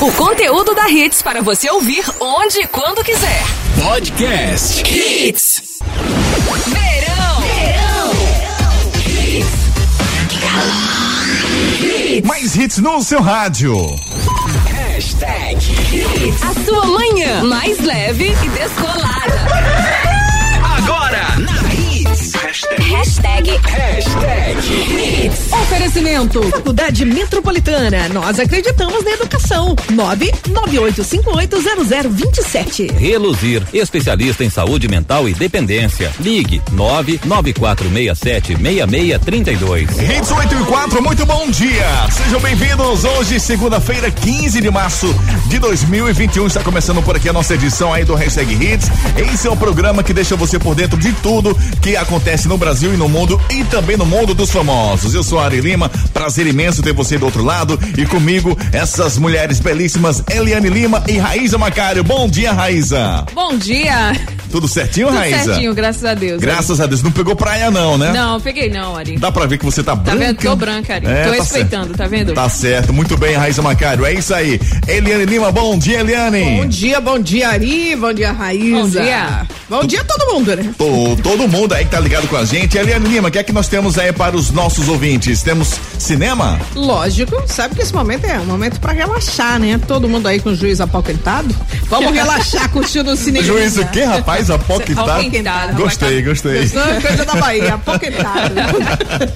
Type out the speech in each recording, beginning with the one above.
O conteúdo da Hits para você ouvir onde e quando quiser. Podcast Hits. Verão. Verão. Mais hits no seu rádio. Hashtag Hits. A sua manhã mais leve e descolada. Hashtag. Hashtag. Hashtag Hits. Oferecimento. Faculdade Metropolitana. Nós acreditamos na educação. 998580027. Reluzir, especialista em saúde mental e dependência. Ligue 994676632. Hits 8 e 4, muito bom dia. Sejam bem-vindos. Hoje, segunda-feira, 15 de março de 2021. Está começando por aqui a nossa edição aí do Hashtag Hits. Esse é o programa que deixa você por dentro de tudo que acontece no Brasil e no mundo e também no mundo dos famosos. Eu sou a Ari Lima, prazer imenso ter você do outro lado e comigo essas mulheres belíssimas, Eliane Lima e Raíza Macário. Bom dia, Raíza. Bom dia. Tudo certinho, Tudo Raíza? certinho, graças a Deus. Graças a Deus. Não pegou praia, não, né? Não, peguei não, Ari. Dá pra ver que você tá Tá branca. vendo? Tô branca, Ari. É, Tô tá respeitando, certo. tá vendo? Tá certo, muito bem, Raíza Macário. É isso aí. Eliane Lima, bom dia, Eliane. Bom dia, bom dia, Ari. Bom dia, Raíza. Bom dia. Bom dia a todo mundo, né? Tô- todo mundo aí que tá ligado com a gente. Eliane Lima, o que é que nós temos aí para os nossos ouvintes? Temos cinema? Lógico, sabe que esse momento é um momento pra relaxar, né? Todo mundo aí com o juiz apoquentado. Vamos relaxar curtindo o cinema. Juiz o quê, rapaz? Apoquentado? Apoquentado. Gostei, gostei. Coisa da Bahia, apoquentado.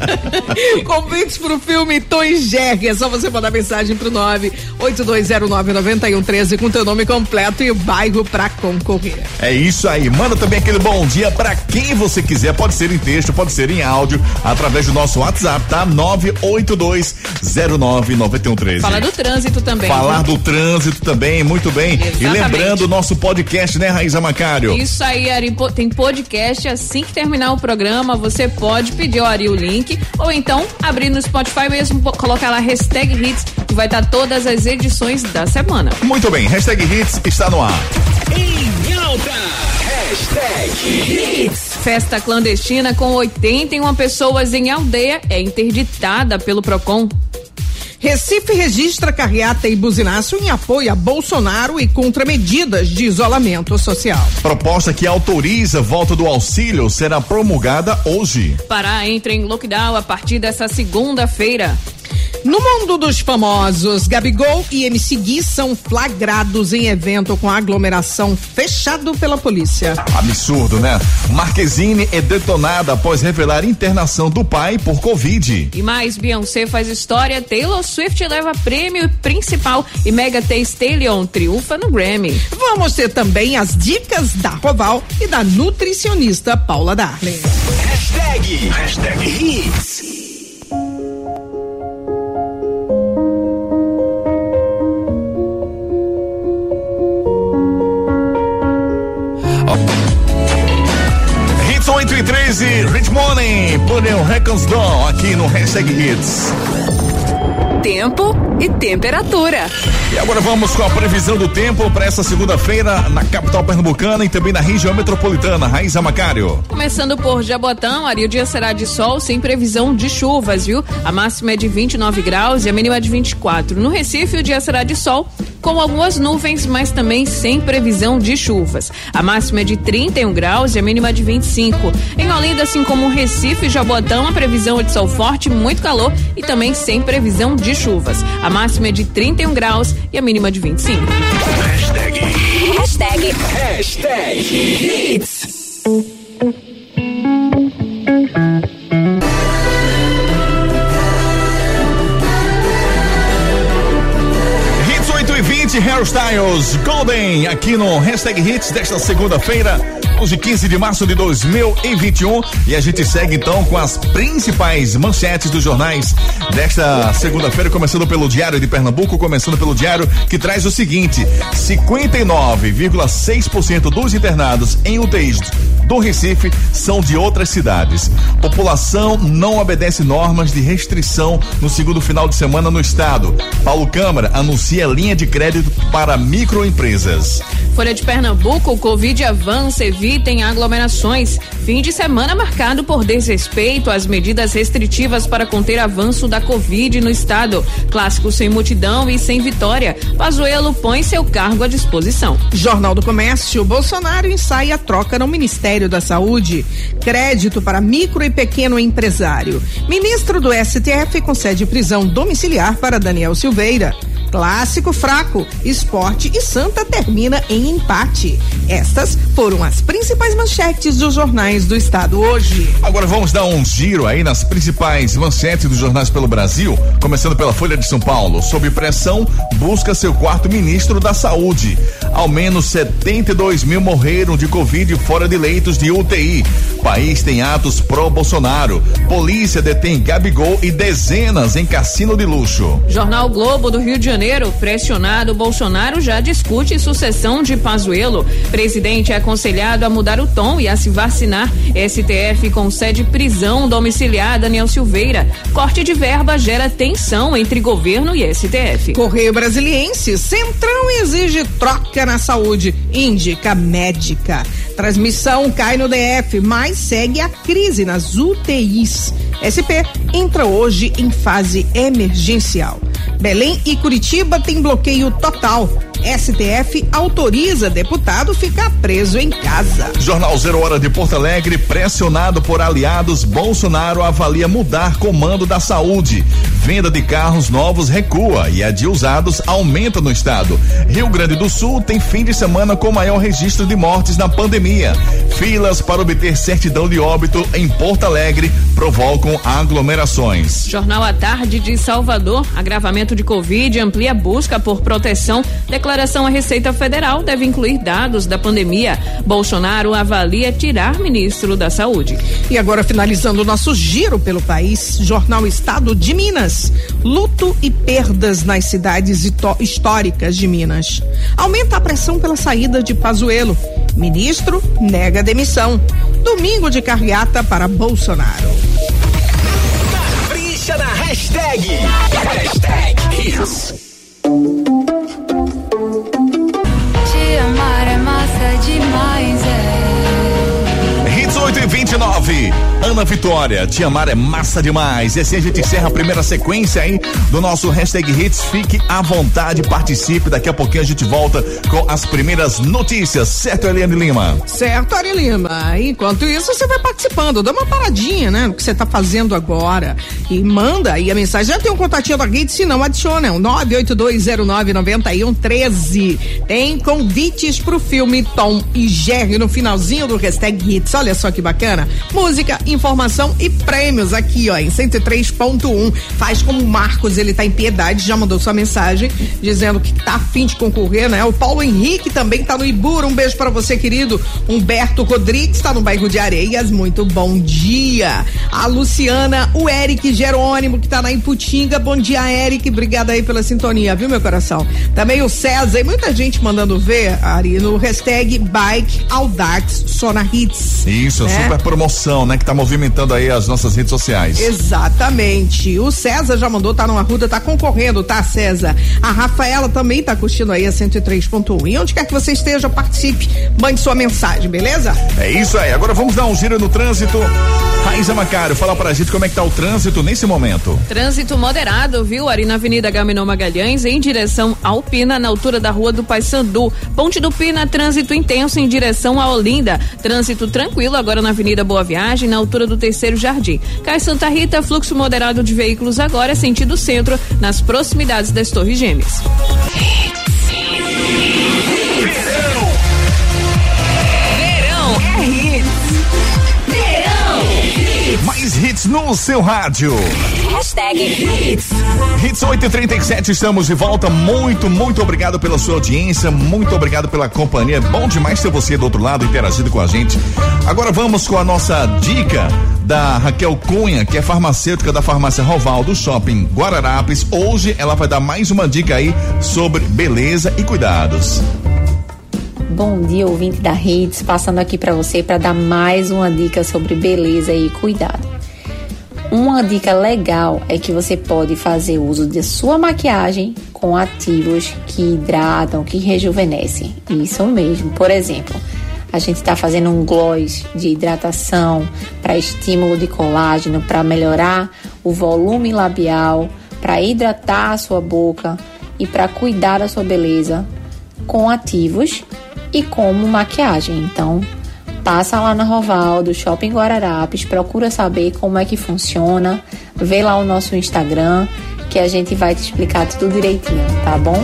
Convites pro filme Tom e Jerry. É só você mandar mensagem pro 982099113 com teu nome completo e o bairro pra concorrer. É isso aí. Manda também aquele bom dia pra quem você quiser. Pode ser em texto, pode ser em áudio, através do nosso WhatsApp, tá? 982099113. Fala do trânsito também. Falar viu? do trânsito também, muito bem. E Exatamente. lembrando o nosso podcast, né, Raíza Macário? Isso aí, Ari, tem podcast. Assim que terminar o programa, você pode pedir ao Ari o link ou então abrir no Spotify mesmo, colocar lá hashtag hits, que vai estar todas as edições da semana. Muito bem, hashtag Hits está no ar. Em alta. Hashtag Hits. Festa clandestina com 81 pessoas em aldeia é interditada pelo PROCON. Recife registra carreata e buzinaço em apoio a Bolsonaro e contra medidas de isolamento social. Proposta que autoriza a volta do auxílio será promulgada hoje. Pará entra em lockdown a partir dessa segunda-feira. No mundo dos famosos, Gabigol e MC Gui são flagrados em evento com aglomeração fechado pela polícia. Absurdo, né? Marquezine é detonada após revelar internação do pai por Covid. E mais, Beyoncé faz história, Taylor Swift leva prêmio principal e Mega Thee Stallion triunfa no Grammy. Vamos ter também as dicas da Roval e da nutricionista Paula Darling. Hashtag. Hashtag Hits. Hits 8 e 13, Rich Morning, Puniel Records Dawn, aqui no Hashtag Hits. Tempo e temperatura. E agora vamos com a previsão do tempo para essa segunda-feira na capital pernambucana e também na região metropolitana. Raíza Macário. Começando por Jabotão, Ari, o dia será de sol sem previsão de chuvas, viu? A máxima é de 29 graus e a mínima é de 24. No Recife, o dia será de sol com algumas nuvens, mas também sem previsão de chuvas. A máxima é de 31 graus e a mínima de 25. Em Olinda, assim como Recife e Jabotão, a previsão é de sol forte, muito calor e também sem previsão de chuvas. A máxima é de 31 graus e a mínima de 25. Hashtag. Hashtag. Hashtag. Hits 20, Hairstyles Golden, aqui no Hashtag Hits desta segunda-feira, hoje 15 de março de 2021. E a gente segue então com as principais manchetes dos jornais desta segunda-feira, começando pelo Diário de Pernambuco, começando pelo Diário, que traz o seguinte: 59,6% dos internados em UTIs do Recife são de outras cidades. População não obedece normas de restrição no segundo final de semana no estado. Paulo Câmara anuncia linha de crédito para microempresas. Folha de Pernambuco, Covid avança, evitem aglomerações. Fim de semana marcado por desrespeito às medidas restritivas para conter avanço da Covid no estado. Clássico sem multidão e sem vitória. Pazuello põe seu cargo à disposição. Jornal do Comércio, Bolsonaro ensaia a troca no Ministério da Saúde. Crédito para micro e pequeno empresário. Ministro do STF concede prisão domiciliar para Daniel Silveira. Clássico fraco, esporte e Santa termina em empate. Estas foram as principais manchetes dos jornais do estado hoje. Agora vamos dar um giro aí nas principais manchetes dos jornais pelo Brasil, começando pela Folha de São Paulo. Sob pressão, busca seu quarto ministro da Saúde. Ao menos 72 mil morreram de Covid fora de leitos de UTI. País tem atos pró-Bolsonaro. Polícia detém Gabigol e dezenas em cassino de luxo. Jornal Globo do Rio de Janeiro, pressionado, Bolsonaro já discute sucessão de Pazuello. Presidente é aconselhado a mudar o tom e a se vacinar. STF concede prisão domiciliar Daniel Silveira. Corte de verba gera tensão entre governo e STF. Correio Brasiliense, Centrão exige troca na saúde, indica médica. Transmissão cai no DF, mas segue a crise nas UTIs. SP entra hoje em fase emergencial. Belém e Curitiba têm bloqueio total. STF autoriza deputado ficar preso em casa. Jornal Zero Hora de Porto Alegre, pressionado por aliados, Bolsonaro avalia mudar comando da saúde. Venda de carros novos recua e a de usados aumenta no estado. Rio Grande do Sul tem fim de semana com maior registro de mortes na pandemia. Filas para obter certidão de óbito em Porto Alegre provocam aglomerações. Jornal à Tarde de Salvador, agravamento de Covid amplia busca por proteção. Declaração à Receita Federal deve incluir dados da pandemia. Bolsonaro avalia tirar ministro da Saúde. E agora, finalizando o nosso giro pelo país, Jornal Estado de Minas. Luto e perdas nas cidades históricas de Minas. Aumenta a pressão pela saída de Pazuello. Ministro nega demissão. Domingo de carreata para Bolsonaro. Capricha na hashtag. Hashtag Hits. 29. Ana Vitória, te amar é massa demais. E assim a gente encerra a primeira sequência aí do nosso hashtag Hits. Fique à vontade, participe. Daqui a pouquinho a gente volta com as primeiras notícias. Certo, Eliane Lima? Certo, Ari Lima. Enquanto isso, você vai participando. Dá uma paradinha, né? No que você está fazendo agora. E manda aí a mensagem. Já tem um contatinho da Rede, se não, adiciona. É o 982099113. Tem convites pro filme Tom e Jerry no finalzinho do hashtag Hits. Olha só que bacana. Música, informação e prêmios aqui, ó, em 103.1. Faz como o Marcos, ele tá em piedade, já mandou sua mensagem dizendo que tá afim de concorrer, né? O Paulo Henrique também tá no Ibura. Um beijo para você, querido. Humberto Rodrigues tá no bairro de Areias. Muito bom dia. A Luciana, o Eric Jerônimo, que tá na Imputinga. Bom dia, Eric. Obrigada aí pela sintonia, viu, meu coração? Também o César e muita gente mandando ver, Ari, no hashtag Bike Audax Sona Hits. Isso, né? super promoção, né? Que tá movimentando aí as nossas redes sociais. Exatamente. O César já mandou, tá no Arruda, tá concorrendo, tá, César? A Rafaela também tá curtindo aí a 103.1. E onde quer que você esteja, participe, mande sua mensagem, beleza? É isso aí. Agora vamos dar um giro no trânsito. Raíza Macário, fala pra gente como é que tá o trânsito nesse momento. Trânsito moderado, viu? Ali na Avenida Gaminão Magalhães, em direção ao Pina, na altura da Rua do Paissandu. Ponte do Pina, trânsito intenso em direção a Olinda. Trânsito tranquilo agora na Avenida Boa Viagem, na altura do Terceiro Jardim. Cai Santa Rita, fluxo moderado de veículos agora, sentido centro, nas proximidades das Torres Gêmeas. Mais hits no seu rádio. Hashtag hits. Hits 837, estamos de volta. Muito, muito obrigado pela sua audiência, muito obrigado pela companhia. Bom demais ter você do outro lado interagindo com a gente. Agora vamos com a nossa dica da Raquel Cunha, que é farmacêutica da farmácia Roval do Shopping Guararapes. Hoje ela vai dar mais uma dica aí sobre beleza e cuidados. Bom dia, ouvinte da Redes, passando aqui para você para dar mais uma dica sobre beleza e cuidado. Uma dica legal é que você pode fazer uso de sua maquiagem com ativos que hidratam, que rejuvenescem. Isso mesmo. Por exemplo, A gente está fazendo um gloss de hidratação para estímulo de colágeno, para melhorar o volume labial, para hidratar a sua boca e para cuidar da sua beleza com ativos e como maquiagem. Então, passa lá na Roval do Shopping Guararapes, procura saber como é que funciona, vê lá o nosso Instagram que a gente vai te explicar tudo direitinho, tá bom?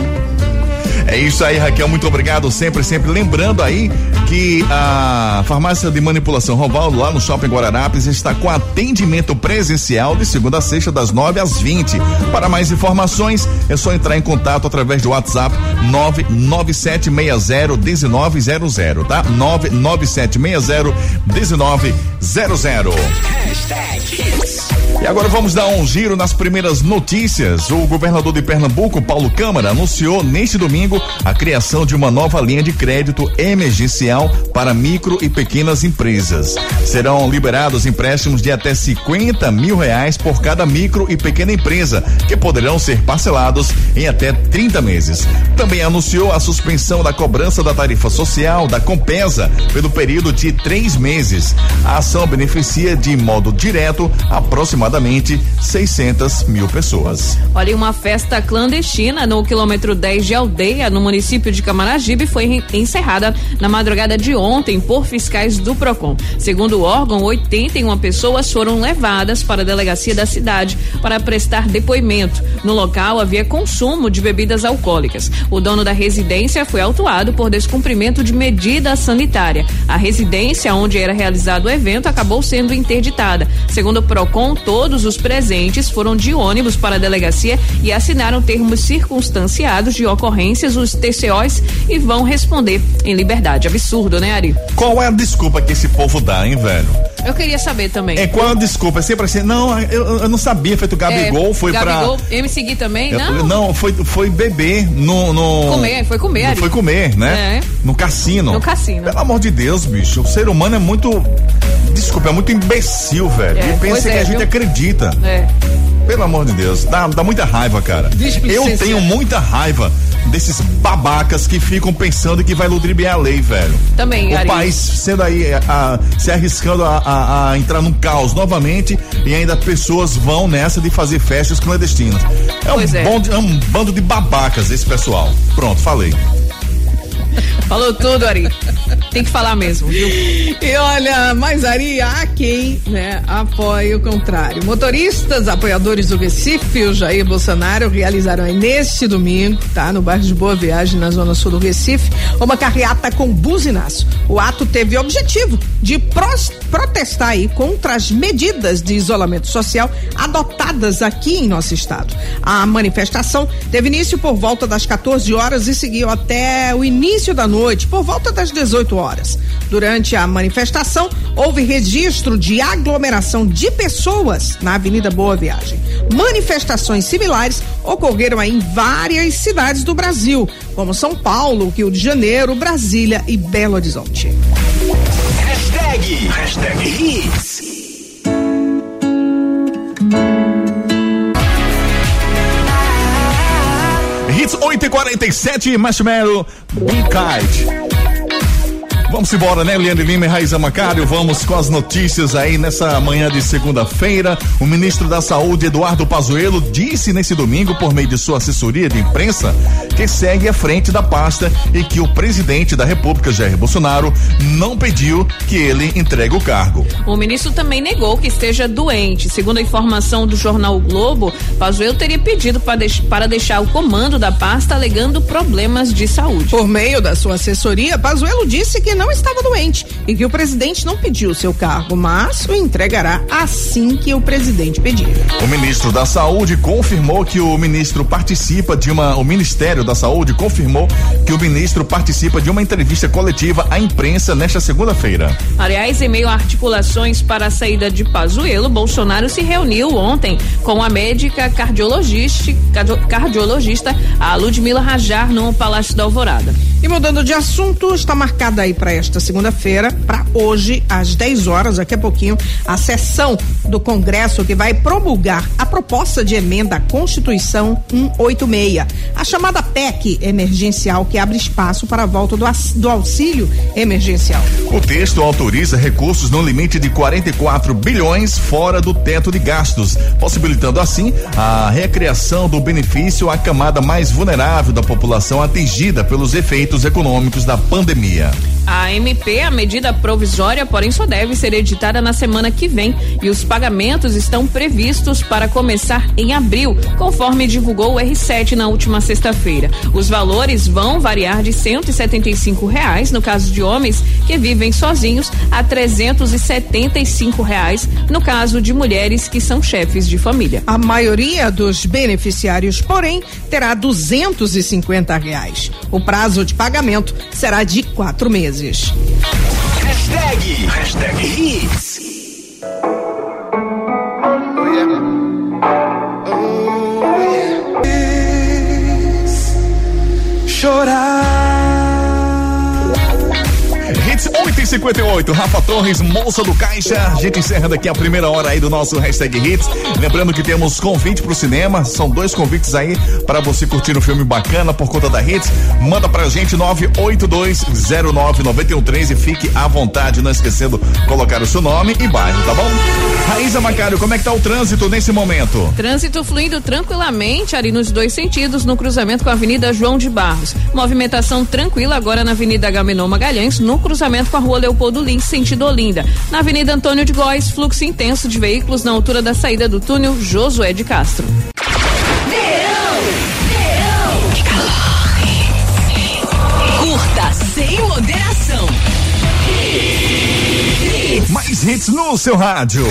É isso aí, Raquel. Muito obrigado. Sempre, sempre. Lembrando aí que a farmácia de manipulação Rovaldo, lá no Shopping Guararapes, está com atendimento presencial de segunda a sexta, das 9 às 20. Para mais informações, é só entrar em contato através do WhatsApp 997601900, tá? 997601900. E agora vamos dar um giro nas primeiras notícias. O governador de Pernambuco, Paulo Câmara, anunciou neste domingo a criação de uma nova linha de crédito emergencial para micro e pequenas empresas. Serão liberados empréstimos de até 50 mil reais por cada micro e pequena empresa, que poderão ser parcelados em até 30 meses. Também anunciou a suspensão da cobrança da tarifa social da Compesa pelo período de três meses. A ação beneficia de modo direto aproximadamente 600 mil pessoas. Olha, uma festa clandestina no quilômetro 10 de Aldeia, no município de Camaragibe, foi encerrada na madrugada de ontem por fiscais do PROCON. Segundo o órgão, 81 pessoas foram levadas para a delegacia da cidade para prestar depoimento. No local havia consumo de bebidas alcoólicas. O dono da residência foi autuado por descumprimento de medida sanitária. A residência onde era realizado o evento acabou sendo interditada. Segundo o PROCON, todos os presentes foram de ônibus para a delegacia e assinaram termos circunstanciados de ocorrências, os TCOs, e vão responder em liberdade. Absurdo, né, Ari? Qual é a desculpa que esse povo dá, hein, velho? Eu queria saber também. É qual a desculpa? É sempre assim, não, eu, eu não sabia, feito o Gabigol, É, foi Gabigol, pra. Eu me segui também? É, Não. não, foi, foi beber no, no. Comer, foi comer. Foi comer, né? É. No cassino. No cassino. Pelo amor de Deus, bicho. O ser humano é muito. Desculpa, é muito imbecil, velho. É, e pensa é, que a gente viu? acredita. É. Pelo amor de Deus. Dá, dá muita raiva, cara. Eu tenho muita raiva desses babacas que ficam pensando que vai ludibriar a lei, velho. Também, O Ari. país sendo aí, é, a- se arriscando a, a- a entrar num caos novamente e ainda pessoas vão nessa de fazer festas clandestinas. É um, é. bando- é um bando de babacas esse pessoal. Pronto, falei. Falou tudo, Ari. Tem que falar mesmo, viu? E olha, mas Ari, há quem né, apoie o contrário. Motoristas apoiadores do Recife, o Jair Bolsonaro, realizaram aí neste domingo, tá? No bairro de Boa Viagem, na zona sul do Recife, uma carreata com buzinaço. O ato teve o objetivo de protestar aí contra as medidas de isolamento social adotadas aqui em nosso estado. A manifestação teve início por volta das 14 horas e seguiu até o início da noite, por volta das 18 horas. Durante a manifestação, houve registro de aglomeração de pessoas na Avenida Boa Viagem. Manifestações similares ocorreram em várias cidades do Brasil, como São Paulo, Rio de Janeiro, Brasília e Belo Horizonte. Hashtag, hashtag Hits. Hits 8 e 47 Marshmallow, Be Kite. Vamos embora, né, Leandro Lima e Raiza Macário? Vamos com as notícias aí nessa manhã de segunda-feira. O ministro da Saúde, Eduardo Pazuello, disse nesse domingo, por meio de sua assessoria de imprensa, que segue à frente da pasta e que o presidente da República, Jair Bolsonaro, não pediu que ele entregue o cargo. O ministro também negou que esteja doente. Segundo a informação do jornal o Globo, Pazuello teria pedido para deix- para deixar o comando da pasta alegando problemas de saúde. Por meio da sua assessoria, Pazuello disse que não estava doente e que o presidente não pediu seu cargo, mas o entregará assim que o presidente pedir. O ministro da Saúde confirmou que o ministro participa de uma. O Ministério da Saúde confirmou que o ministro participa de uma entrevista coletiva à imprensa nesta segunda-feira. Aliás, em meio a articulações para a saída de Pazuello, Bolsonaro se reuniu ontem com a médica cardiologista, cardio- cardiologista a Ludmila Rajar no Palácio da Alvorada. E mudando de assunto, está marcada aí para esta segunda-feira, para hoje, às 10 horas, daqui a pouquinho, a sessão do Congresso que vai promulgar a proposta de emenda à Constituição 186, a chamada PEC emergencial que abre espaço para a volta do, do auxílio emergencial. O texto autoriza recursos no limite de 44 bilhões fora do teto de gastos, possibilitando assim a recriação do benefício à camada mais vulnerável da população atingida pelos efeitos econômicos da pandemia. A MP, a medida provisória, porém só deve ser editada na semana que vem e os pagamentos estão previstos para começar em abril, conforme divulgou o R7 na última sexta-feira. Os valores vão variar de 175 reais no caso de homens que vivem sozinhos a 375 reais no caso de mulheres que são chefes de família. A maioria dos beneficiários, porém, terá 250 reais. O prazo de pagamento será de quatro meses. Hashtag, hashtag. Hits. Hits 8 e 58 Rafa Torres, moça do caixa. A gente encerra daqui a primeira hora aí do nosso hashtag Hits. Lembrando que temos convite pro cinema. São dois convites aí para você curtir um filme bacana por conta da Hits. Manda pra gente 982099113 e fique à vontade, não esquecendo colocar o seu nome e bairro, tá bom? Raíza Macário, como é que tá o trânsito nesse momento? Trânsito fluindo tranquilamente ali nos dois sentidos, no cruzamento com a Avenida João de Barros. Movimentação tranquila agora na Avenida Agamenon Magalhães, no cruzamento com a Rua Leopoldo Lins, sentido Olinda. Na Avenida Antônio de Góes, fluxo intenso de veículos na altura da saída do túnel Josué de Castro. Curta sem moderação. Mais hits no seu rádio.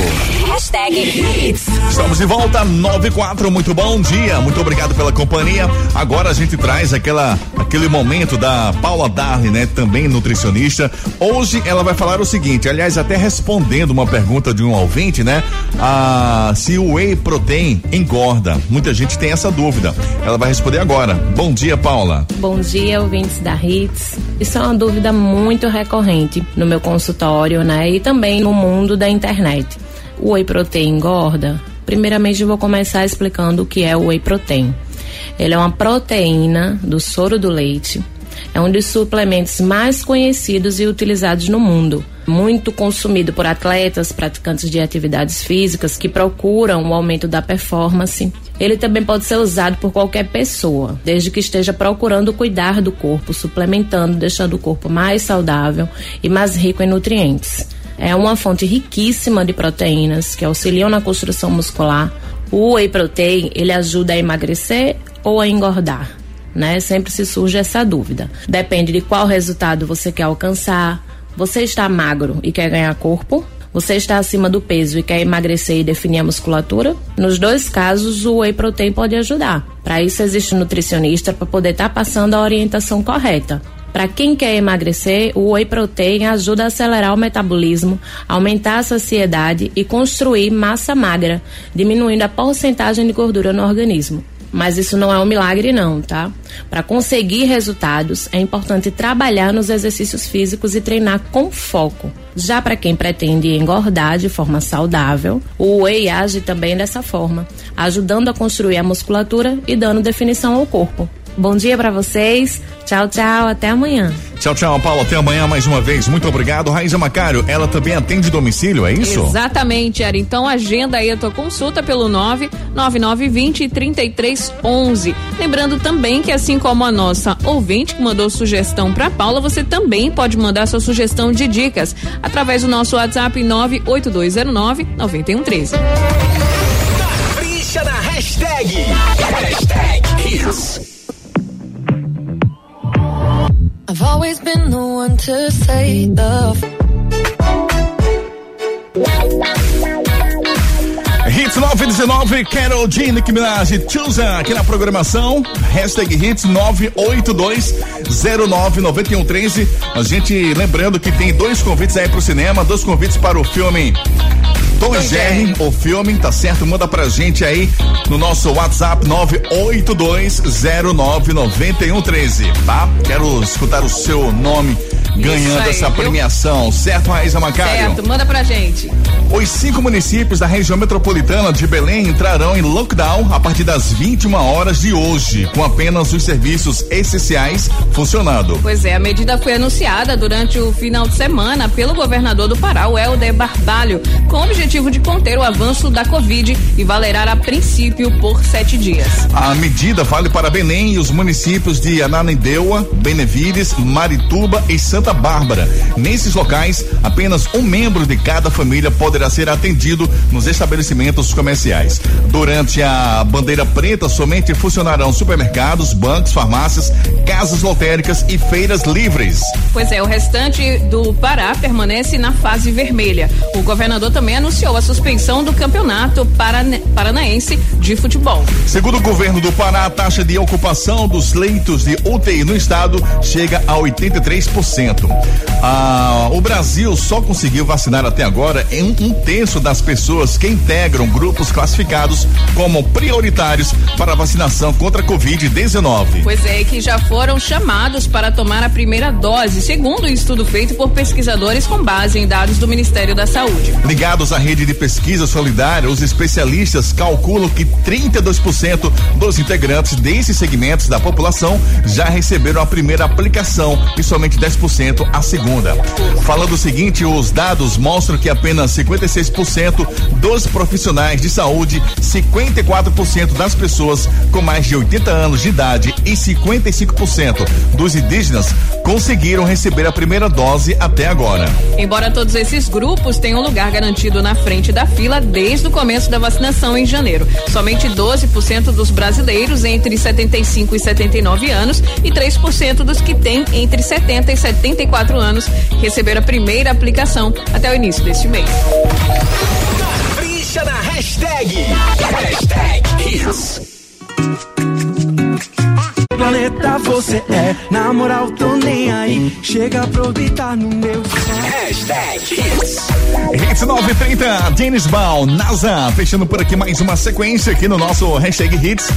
Hashtag Hits. Estamos de volta, 94, muito bom dia, muito obrigado pela companhia. Agora a gente traz aquela, aquele momento da Paula Darli, né? Também nutricionista. Hoje ela vai falar o seguinte, aliás, até respondendo uma pergunta de um ouvinte, né? Ah, se o whey protein engorda. Muita gente tem essa dúvida. Ela vai responder agora. Bom dia, Paula. Bom dia, ouvintes da Hits. Isso é uma dúvida muito recorrente no meu consultório, né? E também no mundo da internet. O whey protein engorda? Primeiramente, eu vou começar explicando o que é o whey protein. Ele é uma proteína do soro do leite. É um dos suplementos mais conhecidos e utilizados no mundo. Muito consumido por atletas, praticantes de atividades físicas que procuram o aumento da performance. Ele também pode ser usado por qualquer pessoa, desde que esteja procurando cuidar do corpo, suplementando, deixando o corpo mais saudável e mais rico em nutrientes. É uma fonte riquíssima de proteínas que auxiliam na construção muscular. O whey protein, ele ajuda a emagrecer ou a engordar, né? Sempre se surge essa dúvida. Depende de qual resultado você quer alcançar. Você está magro e quer ganhar corpo? Você está acima do peso e quer emagrecer e definir a musculatura? Nos dois casos, o whey protein pode ajudar. Para isso existe um nutricionista para poder estar tá passando a orientação correta. Para quem quer emagrecer, o whey protein ajuda a acelerar o metabolismo, aumentar a saciedade e construir massa magra, diminuindo a porcentagem de gordura no organismo. Mas isso não é um milagre não, tá? Para conseguir resultados, é importante trabalhar nos exercícios físicos e treinar com foco. Já para quem pretende engordar de forma saudável, o whey age também dessa forma, ajudando a construir a musculatura e dando definição ao corpo. Bom dia para vocês. Tchau, tchau. Até amanhã. Tchau, tchau, Paulo. Até amanhã mais uma vez. Muito obrigado. Raíza Macário, ela também atende domicílio, é isso? Exatamente, Ari. Então agenda aí a tua consulta pelo 99920 3311. Lembrando também que assim como a nossa ouvinte que mandou sugestão para Paula, você também pode mandar sua sugestão de dicas através do nosso WhatsApp 98209 9113. Capricha na hashtag. Hashtag Hits. I've always been the one to say the. Hits 919, Carol G, Nicki Minaj, Tchuza, aqui na programação, hashtag Hits 982099113. A gente lembrando que tem dois convites aí pro cinema, dois convites para o filme Tom e Jerry, o filme, tá certo? Manda pra gente aí no nosso WhatsApp 982099113, tá? Quero escutar o seu nome ganhando aí, essa viu? premiação, certo, Raíza Macário? Certo, manda pra gente. Os cinco municípios da região metropolitana de Belém entrarão em lockdown a partir das 21 horas de hoje, com apenas os serviços essenciais funcionando. Pois é, a medida foi anunciada durante o final de semana pelo governador do Pará, o Helder Barbalho, com o objetivo de conter o avanço da Covid e valerá a princípio por sete dias. A medida vale para Belém e os municípios de Ananindeua, Benevides, Marituba e Santa Bárbara. Nesses locais, apenas um membro de cada família poderá ser atendido nos estabelecimentos comerciais. Durante a bandeira preta, somente funcionarão supermercados, bancos, farmácias, casas lotéricas e feiras livres. Pois é, o restante do Pará permanece na fase vermelha. O governador também anunciou a suspensão do campeonato parane- paranaense de futebol. Segundo o governo do Pará, a taxa de ocupação dos leitos de UTI no estado chega a 83%. Ah, o Brasil só conseguiu vacinar até agora em um terço das pessoas que integram grupos classificados como prioritários para a vacinação contra a Covid-19. Pois é, que já foram chamados para tomar a primeira dose, segundo um estudo feito por pesquisadores com base em dados do Ministério da Saúde. Ligados à rede de pesquisa solidária, os especialistas calculam que 32% dos integrantes desses segmentos da população já receberam a primeira aplicação e somente 10% a segunda. Falando o seguinte, os dados mostram que apenas 56% dos profissionais de saúde, 54% das pessoas com mais de 80 anos de idade e 55% dos indígenas conseguiram receber a primeira dose até agora. Embora todos esses grupos tenham lugar garantido na frente da fila desde o começo da vacinação em janeiro, somente 12% dos brasileiros entre 75 e 79 anos e 3% dos que têm entre 70 e 74 anos receberam a primeira aplicação até o início deste mês. Capricha na hashtag. Hashtag. Planeta você é, na moral tô nem aí. Chega a aproveitar no meu Hashtag Hits. Hits 930, Dennis Ball, NASA, fechando por aqui mais uma sequência aqui no nosso hashtag Hits.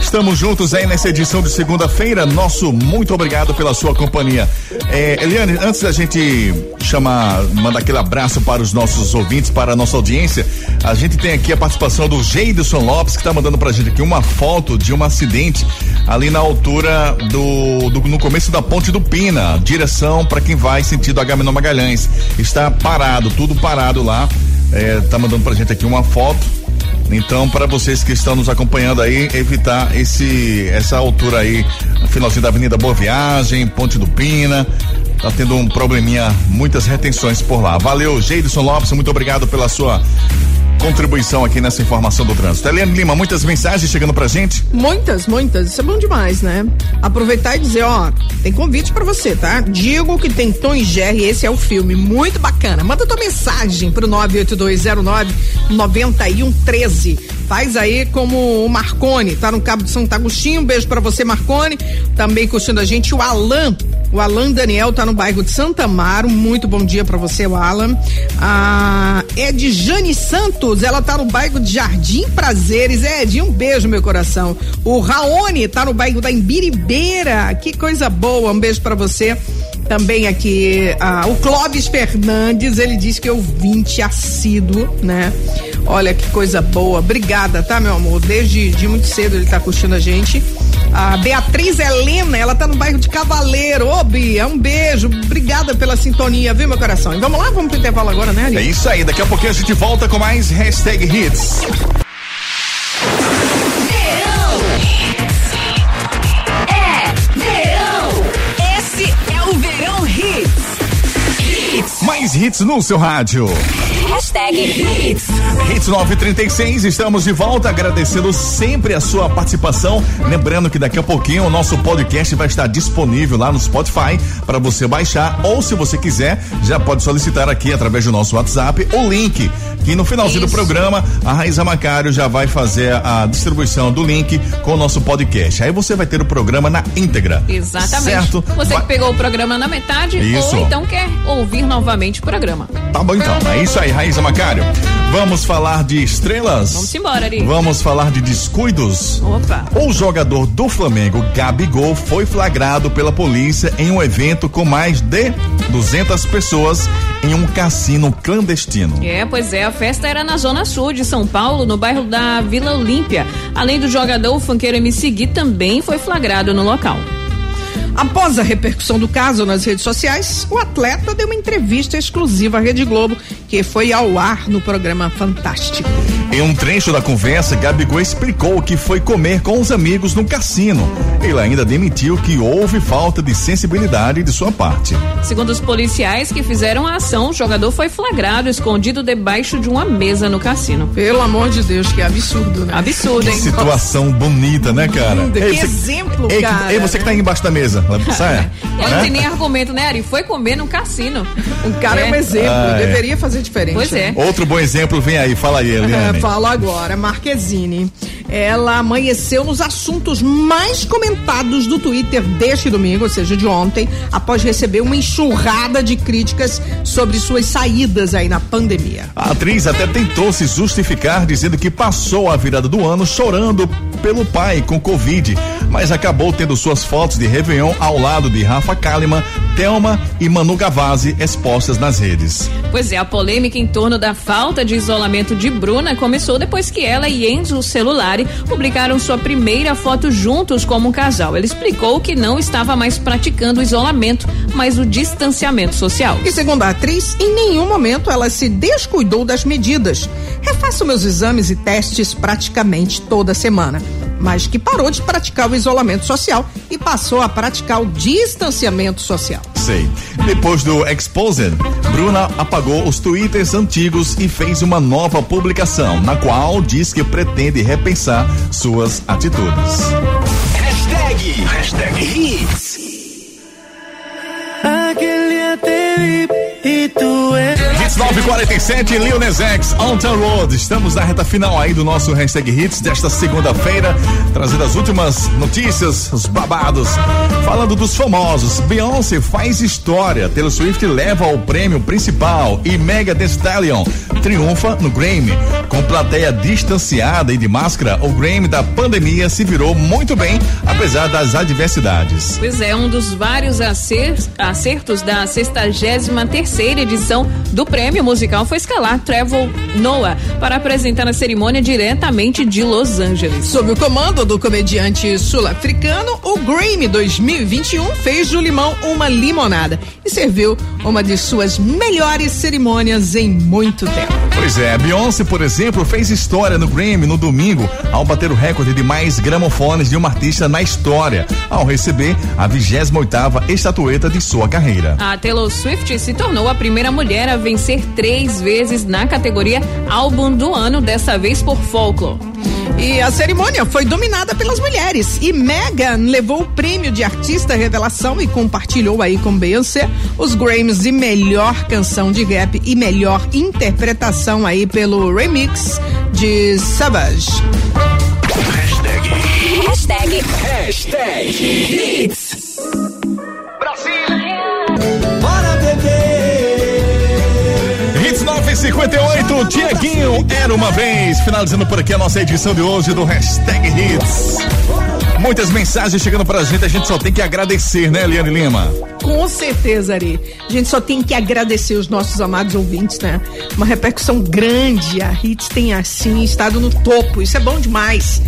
Estamos juntos aí nessa edição de segunda-feira. Nosso muito obrigado pela sua companhia. É, Eliane, antes da gente chamar, mandar aquele abraço para os nossos ouvintes, para a nossa audiência, a gente tem aqui a participação do Geidson Lopes, que está mandando pra gente aqui uma foto de um acidente ali na altura do, do no começo da ponte do Pina, direção para quem vai sentido Agamenon Magalhães. Está parado, tudo parado lá. É, tá mandando pra gente aqui uma foto. Então, para vocês que estão nos acompanhando aí, evitar esse essa altura aí, finalzinho da Avenida Boa Viagem, Ponte do Pina. Tá tendo um probleminha, muitas retenções por lá. Valeu, Geidson Lopes, muito obrigado pela sua contribuição aqui nessa informação do trânsito. Eliane Lima, muitas mensagens chegando pra gente. Muitas, muitas. Isso é bom demais, né? Aproveitar e dizer, ó, tem convite pra você, tá? Digo que tem Tom e Jerry, esse é o filme, muito bacana. Manda tua mensagem pro 98209 9113. Faz aí como o Marcone, tá no Cabo de Santo Agostinho. Um beijo pra você, Marcone. Também curtindo a gente o Alan. O Alan Daniel tá no bairro de Santa Amaro. Muito bom dia pra você, o Alan. Ah, é de Jane Santos, ela tá no bairro de Jardim Prazeres. É, de um beijo, meu coração. O Raoni tá no bairro da Imbiribeira. Que coisa boa. Um beijo pra você. Também aqui, ah, o Clóvis Fernandes, ele diz que é ouvinte assíduo, né? Olha que coisa boa. Obrigada, tá, meu amor? Desde de muito cedo ele tá curtindo a gente. A Beatriz Helena, ela tá no bairro de Cavaleiro. Ô, Bia, um beijo. Obrigada pela sintonia, viu, meu coração? E vamos lá, vamos pro intervalo agora, né, Ali? É isso aí, daqui a pouquinho a gente volta com mais hashtag hits. Hits. No seu rádio. Hashtag Hits. Hits 936, estamos de volta, agradecendo sempre a sua participação. Lembrando que daqui a pouquinho o nosso podcast vai estar disponível lá no Spotify para você baixar, ou se você quiser, já pode solicitar aqui através do nosso WhatsApp o link. Que no finalzinho do programa, a Raíza Macário já vai fazer a distribuição do link com o nosso podcast. Aí você vai ter o programa na íntegra. Exatamente. Certo? Você Vai- que pegou o programa na metade Isso. ou então quer ouvir novamente o programa. Tá bom então, é isso aí, Raíza Macário. Vamos falar de estrelas? Vamos embora, Ari. Vamos falar de descuidos? Opa. O jogador do Flamengo, Gabigol, foi flagrado pela polícia em um evento com mais de 200 pessoas em um cassino clandestino. É, pois é, a festa era na zona sul de São Paulo, no bairro da Vila Olímpia. Além do jogador, o funkeiro MC Gui também foi flagrado no local. Após a repercussão do caso nas redes sociais, o atleta deu uma entrevista exclusiva à Rede Globo, que foi ao ar no programa Fantástico. Em um trecho da conversa, Gabigol explicou que foi comer com os amigos no cassino. Ele ainda admitiu que houve falta de sensibilidade de sua parte. Segundo os policiais que fizeram a ação, o jogador foi flagrado escondido debaixo de uma mesa no cassino. Pelo amor de Deus, que absurdo, né? Absurdo, hein? Situação bonita, né, cara? Ei, que você- exemplo, Ei, cara. Ei, você que tá aí embaixo da mesa, Ele não Né? tem nem argumento, né, Ari? Foi comer num cassino. O cara é, um exemplo, Ah, é. deveria fazer diferente. Pois é. Outro bom exemplo vem aí, fala aí, Eliane. É, fala agora, Marquezine. Ela amanheceu nos assuntos mais comentados do Twitter deste domingo, ou seja, de ontem, após receber uma enxurrada de críticas sobre suas saídas aí na pandemia. A atriz até tentou se justificar dizendo que passou a virada do ano chorando pelo pai com Covid, mas acabou tendo suas fotos de Réveillon ao lado de Rafa Kalimann, Thelma e Manu Gavazzi expostas nas redes. Pois é, a polêmica em torno da falta de isolamento de Bruna começou depois que ela e Enzo Celulari publicaram sua primeira foto juntos como um casal. Ele explicou que não estava mais praticando o isolamento, mas o distanciamento social. E segundo a atriz, em nenhum momento ela se descuidou das medidas. Refaço meus exames e testes praticamente toda semana. Mas que parou de praticar o isolamento social e passou a praticar o distanciamento social. Sei. Depois do Exposed, Bruna apagou os twitters antigos e fez uma nova publicação, na qual diz que pretende repensar suas atitudes. Hashtag, hashtag hits. Aquel día te vi y tú eres. Hits 947, Lil Nas X, the Road. Estamos na reta final aí do nosso hashtag Hits desta segunda-feira, trazendo as últimas notícias, os babados. Falando dos famosos, Beyoncé faz história. Taylor Swift leva o prêmio principal e Mega Thee Stallion triunfa no Grammy. Com plateia distanciada e de máscara, o Grammy da pandemia se virou muito bem, apesar das adversidades. Pois é, um dos vários acer- acertos da 63 terceira edição do prêmio musical foi escalar Trevor Noah para apresentar a cerimônia diretamente de Los Angeles. Sob o comando do comediante sul-africano, o Grammy 2021 fez do limão uma limonada e serviu uma de suas melhores cerimônias em muito tempo. Pois é, Beyoncé, por exemplo, fez história no Grammy no domingo ao bater o recorde de mais gramofones de uma artista na história, ao receber a 28ª estatueta de sua carreira. A Taylor Swift se tornou a primeira mulher a vencer três vezes na categoria Álbum do Ano, dessa vez por Folklore. E a cerimônia foi dominada pelas mulheres. E Megan levou o prêmio de artista revelação e compartilhou aí com Beyoncé os Grammys de melhor canção de rap e melhor interpretação aí pelo remix de Savage. Hashtag, hashtag hits. 958, Tiaguinho, era uma vez. Finalizando por aqui a nossa edição de hoje do Hashtag Hits. Muitas mensagens chegando pra gente, a gente só tem que agradecer, né, Eliane Lima? Com certeza, Ari. A gente só tem que agradecer os nossos amados ouvintes, né? Uma repercussão grande. A Hits tem, assim, estado no topo. Isso é bom demais.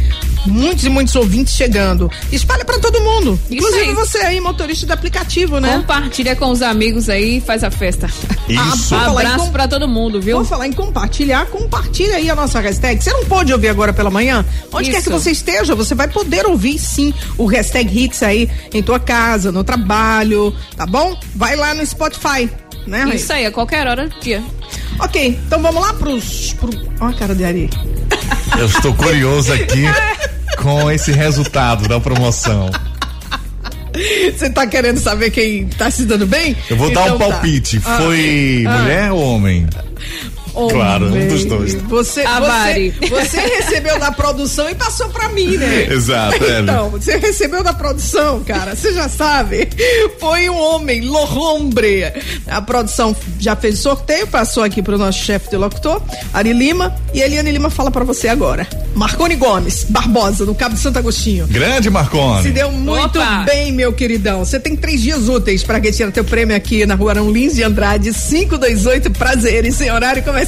Muitos e muitos ouvintes chegando. Espalha pra todo mundo. Isso Inclusive aí. você aí, motorista do aplicativo, né? Compartilha com os amigos aí e faz a festa. Isso. Ah, Abraço com- pra todo mundo, viu? Vou falar em compartilhar, compartilha aí a nossa hashtag. Você não pode ouvir agora pela manhã? Onde quer Isso. que você esteja, você vai poder ouvir sim o hashtag hits aí em tua casa, no trabalho, tá bom? Vai lá no Spotify, né, Raíssa? Isso aí, a qualquer hora do dia. Ok, então vamos lá pros. Pro... Ó, a cara de Ari. Eu estou curioso aqui com esse resultado da promoção. Você tá querendo saber quem tá se dando bem? Eu vou dar um Então tá. palpite. Ah, Foi ah. mulher ou homem? Claro, um dos dois. Você, A você, Mari. você recebeu da produção e passou pra mim, né? Exato, é, né? Então, você recebeu da produção, cara, você já sabe. Foi um homem, Lorombre. A produção já fez o sorteio, passou aqui pro nosso chefe de locutor, Ari Lima, e a Eliane Lima fala pra você agora. Marconi Gomes, Barbosa, do Cabo de Santo Agostinho. Grande Marconi. Se deu muito Opa! bem, meu queridão. Você tem três dias úteis para retirar teu prêmio aqui na rua Arão Lins de Andrade, 528 Prazeres, sem horário comercial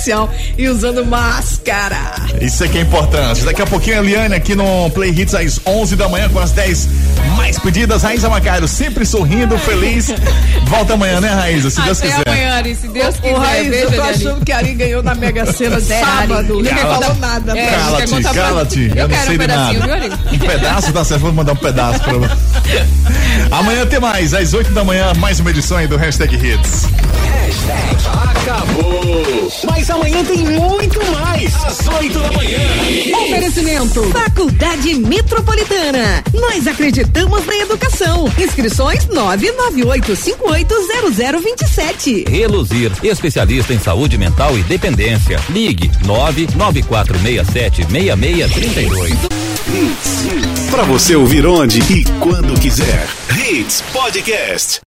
e usando máscara. Isso aqui é importante. Daqui a pouquinho a Eliane aqui no Play Hits às 11 da manhã com as 10 mais pedidas. Raíza Macário sempre sorrindo, feliz. Volta amanhã, né, Raíza? Se Deus Até quiser. amanhã, Ari, se Deus Ô, quiser. Beijo, eu tô achando que a Ari ganhou na Mega Sena sábado. Ninguém falou nada. É, que Cala-te, é cala-te. Eu Eu, não quero sei um de nada. Um pedaço tá certo, vou mandar um pedaço pra você. Amanhã tem mais, às 8 da manhã, mais uma edição aí do Hashtag Hits. Acabou. Mas amanhã tem muito mais. Às 8 da manhã. Oferecimento Faculdade Metropolitana. Nós acreditamos na educação. Inscrições 998580027. Reluzir, especialista em saúde mental e dependência. Ligue 994676632. Para você ouvir onde e quando quiser. Hits Podcast.